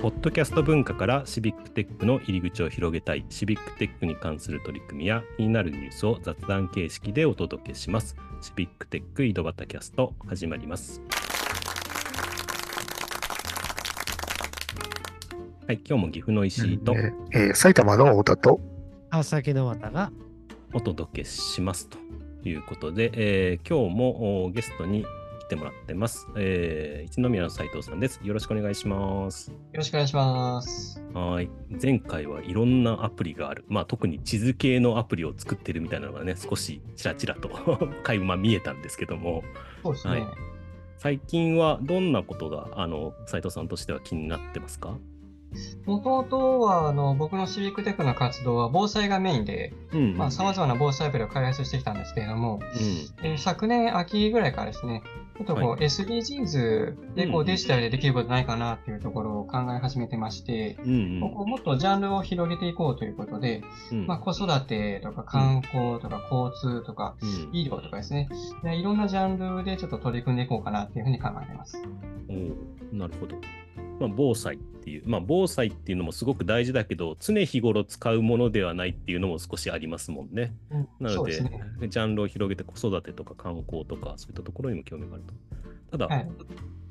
ポッドキャスト文化からシビックテックの入り口を広げたい、シビックテックに関する取り組みや気になるニュースを雑談形式でお届けします。シビックテック井戸端キャスト始まります。はい、今日も岐阜の石井と、えー、埼玉の太田と川崎の渡がお届けしますということで、えー、今日もゲストにてもらってます。えー、一宮の斉藤さんです。よろしくお願いします。よろしくお願いします。はい。前回はいろんなアプリがある。まあ特に地図系のアプリを作ってるみたいなのがね、少しちらちらと 垣間見えたんですけども。そうですね。はい、最近はどんなことが、あの、斉藤さんとしては気になってますか？もともとはあの僕のシビックテックの活動は防災がメインでさまざ、まな防災アプリを開発してきたんですけれども、うん、えー、昨年秋ぐらいからですね、ちょっとこう、はい、SDGs でこうデジタルでできることないかなっていうところを考え始めてまして、うんうん、ここもっとジャンルを広げていこうということで、うん、まあ、子育てとか観光とか交通とか医療とかですね、でいろんなジャンルでちょっと取り組んでいこうかなっていうふうに考えています。おなるほど。まあ、防災っていう、まあ、防災っていうのもすごく大事だけど、常日頃使うものではないっていうのも少しありますもんね。うん、なので、ね、ジャンルを広げて子育てとか観光とか、そういったところにも興味があると。ただ、はい、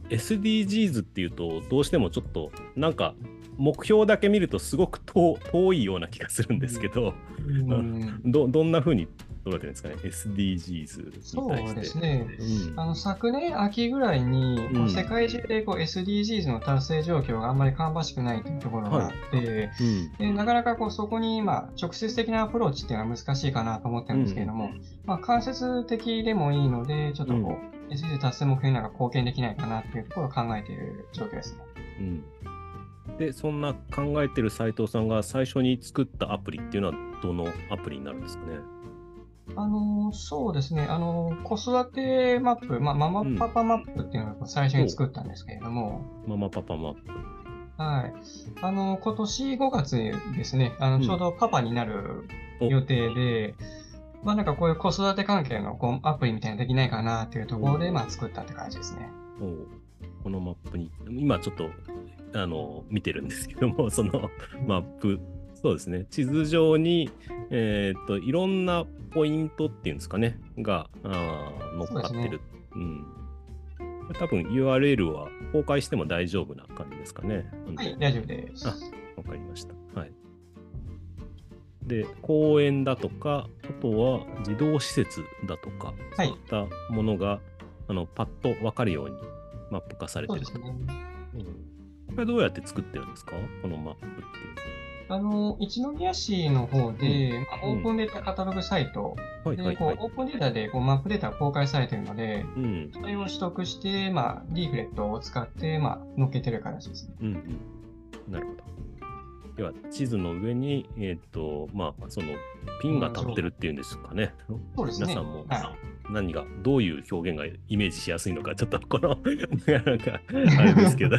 SDGs っていうと、どうしてもちょっと、なんか、目標だけ見るとすごく遠いような気がするんですけど、うん、どどんなふうにどうなってるんですかね、SDGs そうですね、うん、あの昨年秋ぐらいに、うん、世界中でこう SDGs の達成状況があんまり芳しくないというところがあって、はいうん、でなかなかこうそこに、まあ、直接的なアプローチっていうのは難しいかなと思ってるんですけれども、まあ、間接的でもいいので、ちょっとこう、SDGs 達成目標になんか貢献できないかなっていうところを考えている状況ですね。うん。で、そんな考えてる斉藤さんが最初に作ったアプリっていうのはどのアプリになるんですかね？あの、そうですね。あの、子育てマップ、まあ、ママパパマップっていうのを最初に作ったんですけれども。ママパパマップ。はい。あの、今年5月ですね、あの、ちょうどパパになる予定で、うん、まあなんかこういう子育て関係のこうアプリみたいなのできないかなっていうところで、まあ作ったって感じですね。このマップに、今ちょっと、あの、見てるんですけども、そのマップそうですね。地図上に、えー、っと、いろんなポイントっていうんですかね、があ乗っかってる。うね、うん。多分 URL は公開しても大丈夫な感じですかね。はい、大丈夫です。あ、わかりました。はい。で、公園だとか、あとは児童施設だとか、そういったものが、あのパッと分かるようにマップ化されてると。ねうん、これどうやって作ってるんですか？このマップっていうのは。あの、一宮市の方で、うんまあ、オープンデータカタログサイト、うん、でこうオープンデータでこうマップデータが公開されているので、うん、それを取得して、まあ、リーフレットを使って、まあ、載っけてる形ですね。うん、うん、なるほど。では、地図の上に、えっ、ー、と、まあ、その、ピンが立ってるっていうんですかね。そうですね。皆さんも、はい何が、どういう表現がイメージしやすいのか、ちょっとこの なんか、あれですけど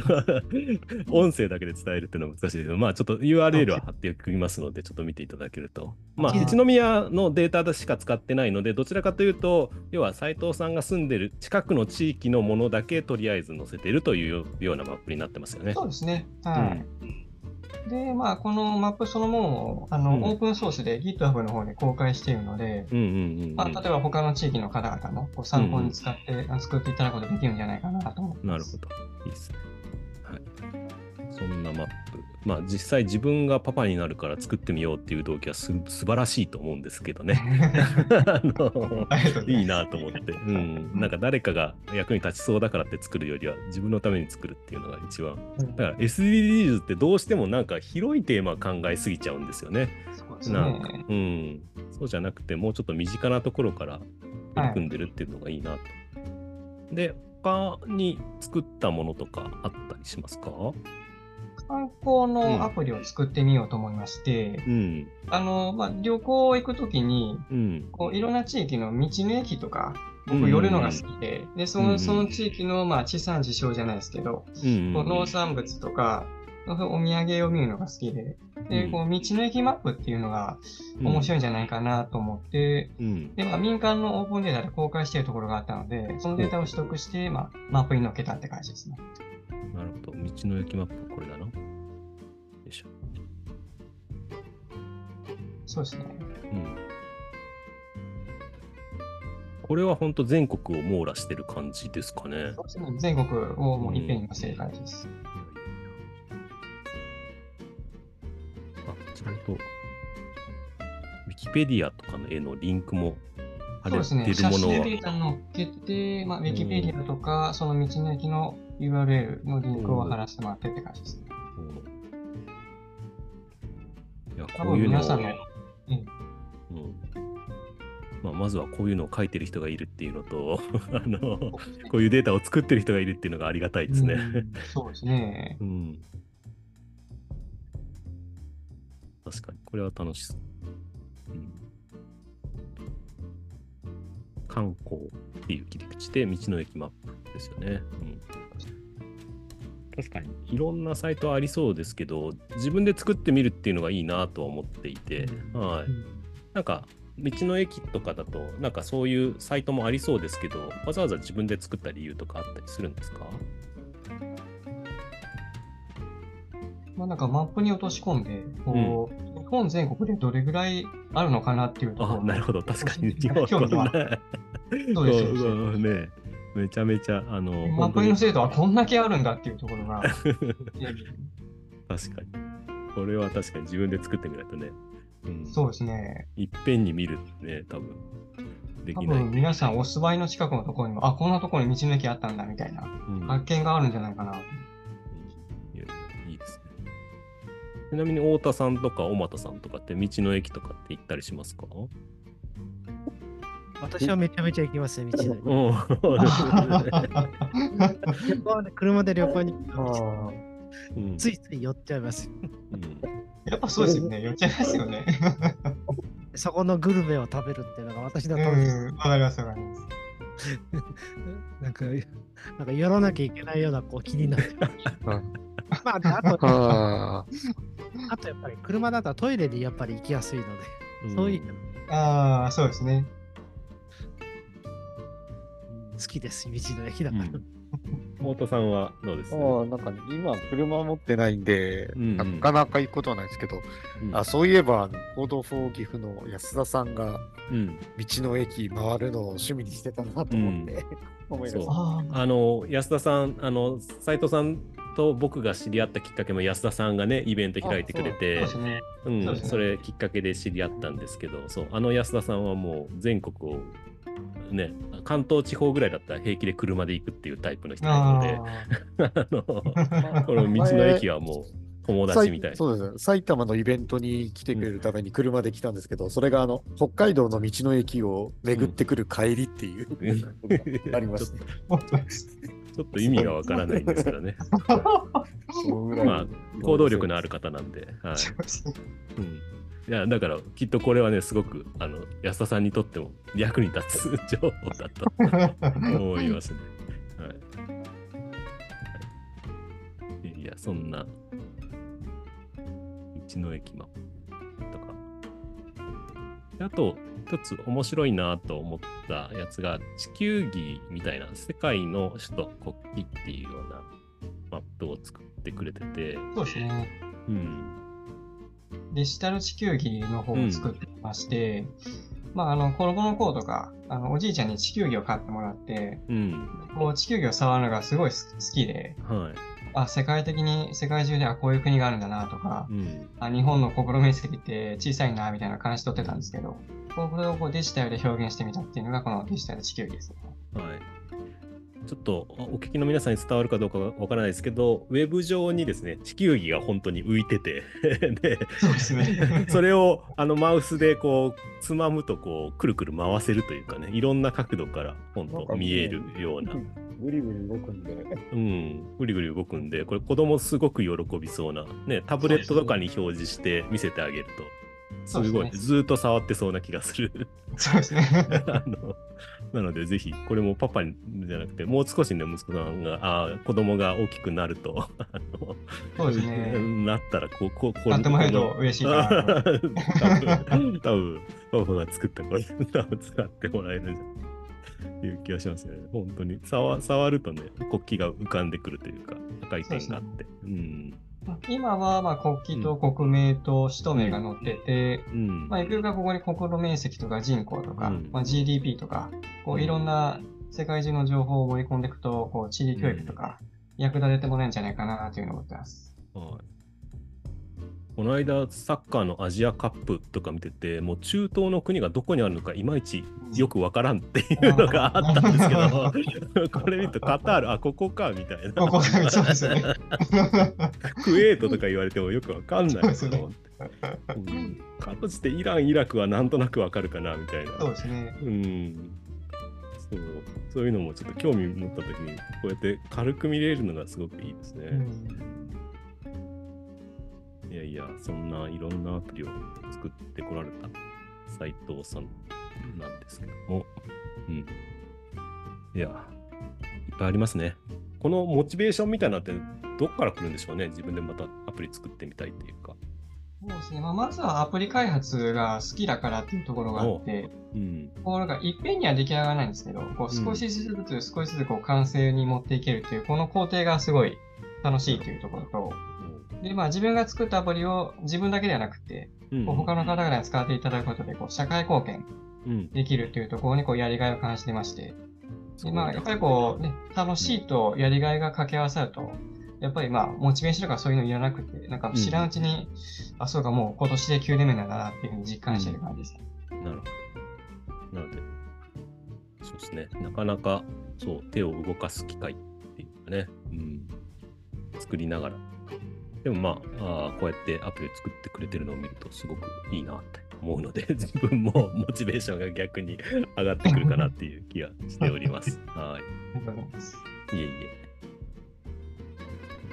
音声だけで伝えるっていうのは難しいですけど、まあちょっと URL は貼っておきますので、ちょっと見ていただけると。まあ、一宮のデータしか使ってないので、どちらかというと、要は斉藤さんが住んでる近くの地域のものだけとりあえず載せてるというようなマップになってますよね。そうですね。はい。うんで、まあ、このマップそのものをあの、うん、オープンソースで GitHub の方で公開しているので、まあ、例えば他の地域の方々のこう参考に使って、うん、作っていただくことができるんじゃないかなと思います。なるほど。いいですね。はい。そんなマップ。まあ実際自分がパパになるから作ってみようっていう動機はす素晴らしいと思うんですけどね。あの いいなと思って、うん。なんか誰かが役に立ちそうだからって作るよりは自分のために作るっていうのが一番。だから SDGs ってどうしてもなんか広いテーマ考えすぎちゃうんですよね。そうなんか、うん。そうじゃなくてもうちょっと身近なところから取り組んでるっていうのがいいなと。はい、で、他に作ったものとかあったりしますか？観光のアプリを作ってみようと思いまして、うん、あの、まあ、旅行行くときに、うん、こういろんな地域の道の駅とか、僕寄るのが好きで、で、その、その地域の、まあ、地産地消じゃないですけど、こう農産物とか、お土産を見るのが好きで、で、こう、道の駅マップっていうのが面白いんじゃないかなと思って、うん、で、まあ、民間のオープンデータで公開しているところがあったので、そのデータを取得して、まあ、マップに載っけたって感じですね。なるほど。道の駅マップ、これだな。いしょ。そうですね。うん。これは本当全国を網羅してる感じですかね。そうですね。全国をもういっぺんに載せる感じです。うん、あ、ちゃんと、ウィキペディアとかの絵のリンクもそうですね。写真データのっけて、まあ、ウィキペディアとか、うん、その道の駅の URL のリンクを貼らせてもらってって感じですね。うん、いや、こういうの皆さんの、うん、うんまあ、まずはこういうのを書いてる人がいるっていうのとあの、こういうデータを作ってる人がいるっていうのがありがたいですね。うん、そうですね。うん。確かに、これは楽しそう。観光っていう切り口で道の駅マップですよね。うん、確かにいろんなサイトありそうですけど自分で作ってみるっていうのがいいなとは思っていて、うん、はい、なんか道の駅とかだとなんかそういうサイトもありそうですけどわざわざ自分で作った理由とかあったりするんですか？まあ、なんかマップに落とし込んで、こう、うん、日本全国でどれぐらいあるのかなっていうところ。なるほど、確かに。日本。そうですよね。めちゃめちゃ、あの、マップの精度はこんだけあるんだっていうところが。確かに。これは確かに自分で作ってみないとね。うん、そうですね。いっぺんに見るね、多分。できない。皆さんお住まいの近くのところにも、あ、こんなところに道の駅あったんだみたいな、発見があるんじゃないかな。ちなみに太田さんとか小俣さんとかって道の駅とかって行ったりしますか？私はめちゃめちゃ行きますね、道の駅。車で旅行に行くついつい寄っちゃいます。やっぱそうですよね、寄っちゃいますよね。そこのグルメを食べるっていうのが私の楽しわかります、わかります。なんか、なんか寄らなきゃいけないようなこう気になって。まあ、あと、あとやっぱり車だとトイレでやっぱり行きやすいので、うん、そういう。ああ、そうですね。好きです、道の駅だから。うん。太田さんはどうです？か、ね、なんか、今、車持ってないんで、うんうん、なかなか行くことはないですけど、うん、あそういえば、 Code for 岐阜の安田さんが、道の駅回るのを趣味にしてたなと思って、うん、思いました。あの安田さん、あの斉藤さんと僕が知り合ったきっかけも安田さんがねイベント開いてくれてそ,、ね。うん、それきっかけで知り合ったんですけどそう。あの安田さんはもう全国をね関東地方ぐらいだったら平気で車で行くっていうタイプの人なので あのこの道の駅はもう友達みたい そうですね。埼玉のイベントに来てくれるために車で来たんですけど、うん、それがあの北海道の道の駅を巡ってくる帰りっていう、うん、ありました。ちょっと意味がわからないんですけどね。まあ、行動力のある方なんで。はいうん、いやだからきっとこれはねすごくあの安田さんにとっても役に立つ情報だと思いますね。はい、いやそんな道の駅マとか。あと一つ面白いなと思ったやつが、地球儀みたいな世界の首都国旗っていうようなマップを作ってくれてて。そうですね。うん。デジタル地球儀の方を作ってまして、うん、まあ、あの、子供の頃とか、あの、おじいちゃんに地球儀を買ってもらって、うん、こう地球儀を触るのがすごい好きで、はい、あ世界的に世界中ではこういう国があるんだなとか、うん、あ日本の国土面積って小さいなみたいな感じ取ってたんですけど、これをこうデジタルで表現してみたっていうのがこのデジタル地球儀ですね。はい。ちょっとお聞きの皆さんに伝わるかどうかわからないですけど、ウェブ上にですね、地球儀が本当に浮いてて で、そうですね。それをあのマウスでこう、つまむとこう、くるくる回せるというかね、いろんな角度から本当見えるような。ぐりぐり動くんで。うん、ぐりぐり動くんで、これ子供すごく喜びそうな、ね、タブレットとかに表示して見せてあげると、すごい、ね、ずっと触ってそうな気がする。そうですね。あのなので、ぜひ、これもパパじゃなくて、もう少しね、息子さんが、あ子供が大きくなると、そうですね。なったら、こう、こう、こう。なってもらえると嬉しいな。多分、多分、パパが作ったこれ、多分使ってもらえるんじゃないいう気がしますね。本当に。触触るとね、国旗が浮かんでくるというか、赤い点があって。うね、うん今はまあ国旗と国名と首都名が載ってて、うん、まあ、ゆくゆくはここに国土面積とか人口とか、うん、まあ、GDP とか、こういろんな世界中の情報を盛り込んでいくと、こう地理教育とか役立ててもらえるんじゃないかなというのを思ってます。はいこの間、サッカーのアジアカップとか見てて、もう中東の国がどこにあるのか、いまいちよくわからんっていうのがあったんですけど、これ見るとカタール、あ、ここかみたいな。ここか、そうですね。クウェートとか言われてもよくわかんないですよ。かとしてイラン、イラクはなんとなくわかるかなみたいな。そうですね。うん。そうそういうのもちょっと興味持った時にこうやって軽く見れるのがすごくいいですね。うんいやいや、そんないろんなアプリを作ってこられた斉藤さんなんですけども、うん。いや、いっぱいありますね。このモチベーションみたいなってどっから来るんでしょうね？自分でまたアプリ作ってみたいっていうか。そうですね。まあ、まずはアプリ開発が好きだからっていうところがあって、うん、こうなんかいっぺんには出来上がらないんですけど、こう少しずつ少しずつこう完成に持っていけるっていう、この工程がすごい楽しいというところと、で、まあ自分が作ったアプリを自分だけではなくて、うん、他の方々に使っていただくことで、こう、社会貢献できるというところにこう、やりがいを感じてまして、で、まあ、やっぱりこう、ね、楽しいとやりがいが掛け合わさると、やっぱりまあ、モチベーションとかそういうのいらなくて、なんか知らんうちに、うん、あ、そうか、もう今年で9年目なんだなっていうふうに実感してる感じです。ね。なるほど。なので、そうですね、なかなか、そう、手を動かす機会っていうかね、うん、作りながらでもまああこうやってアプリを作ってくれてるのを見るとすごくいいなって思うので 自分もモチベーションが逆に上がってくるかなっていう気がしております。はい。ありがとうございます。いえいえ。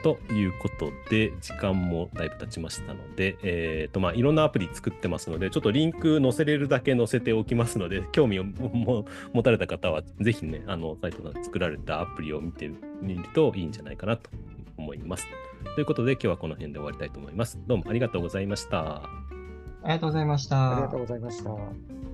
ということで、時間もだいぶ経ちましたので、えーとまあ、いろんなアプリ作ってますので、ちょっとリンク載せれるだけ載せておきますので、興味を持たれた方は、ぜひね、あの、サイトが作られたアプリを見てみるといいんじゃないかなと思います。ということで、今日はこの辺で終わりたいと思います。どうもありがとうございました。ありがとうございました。ありがとうございました。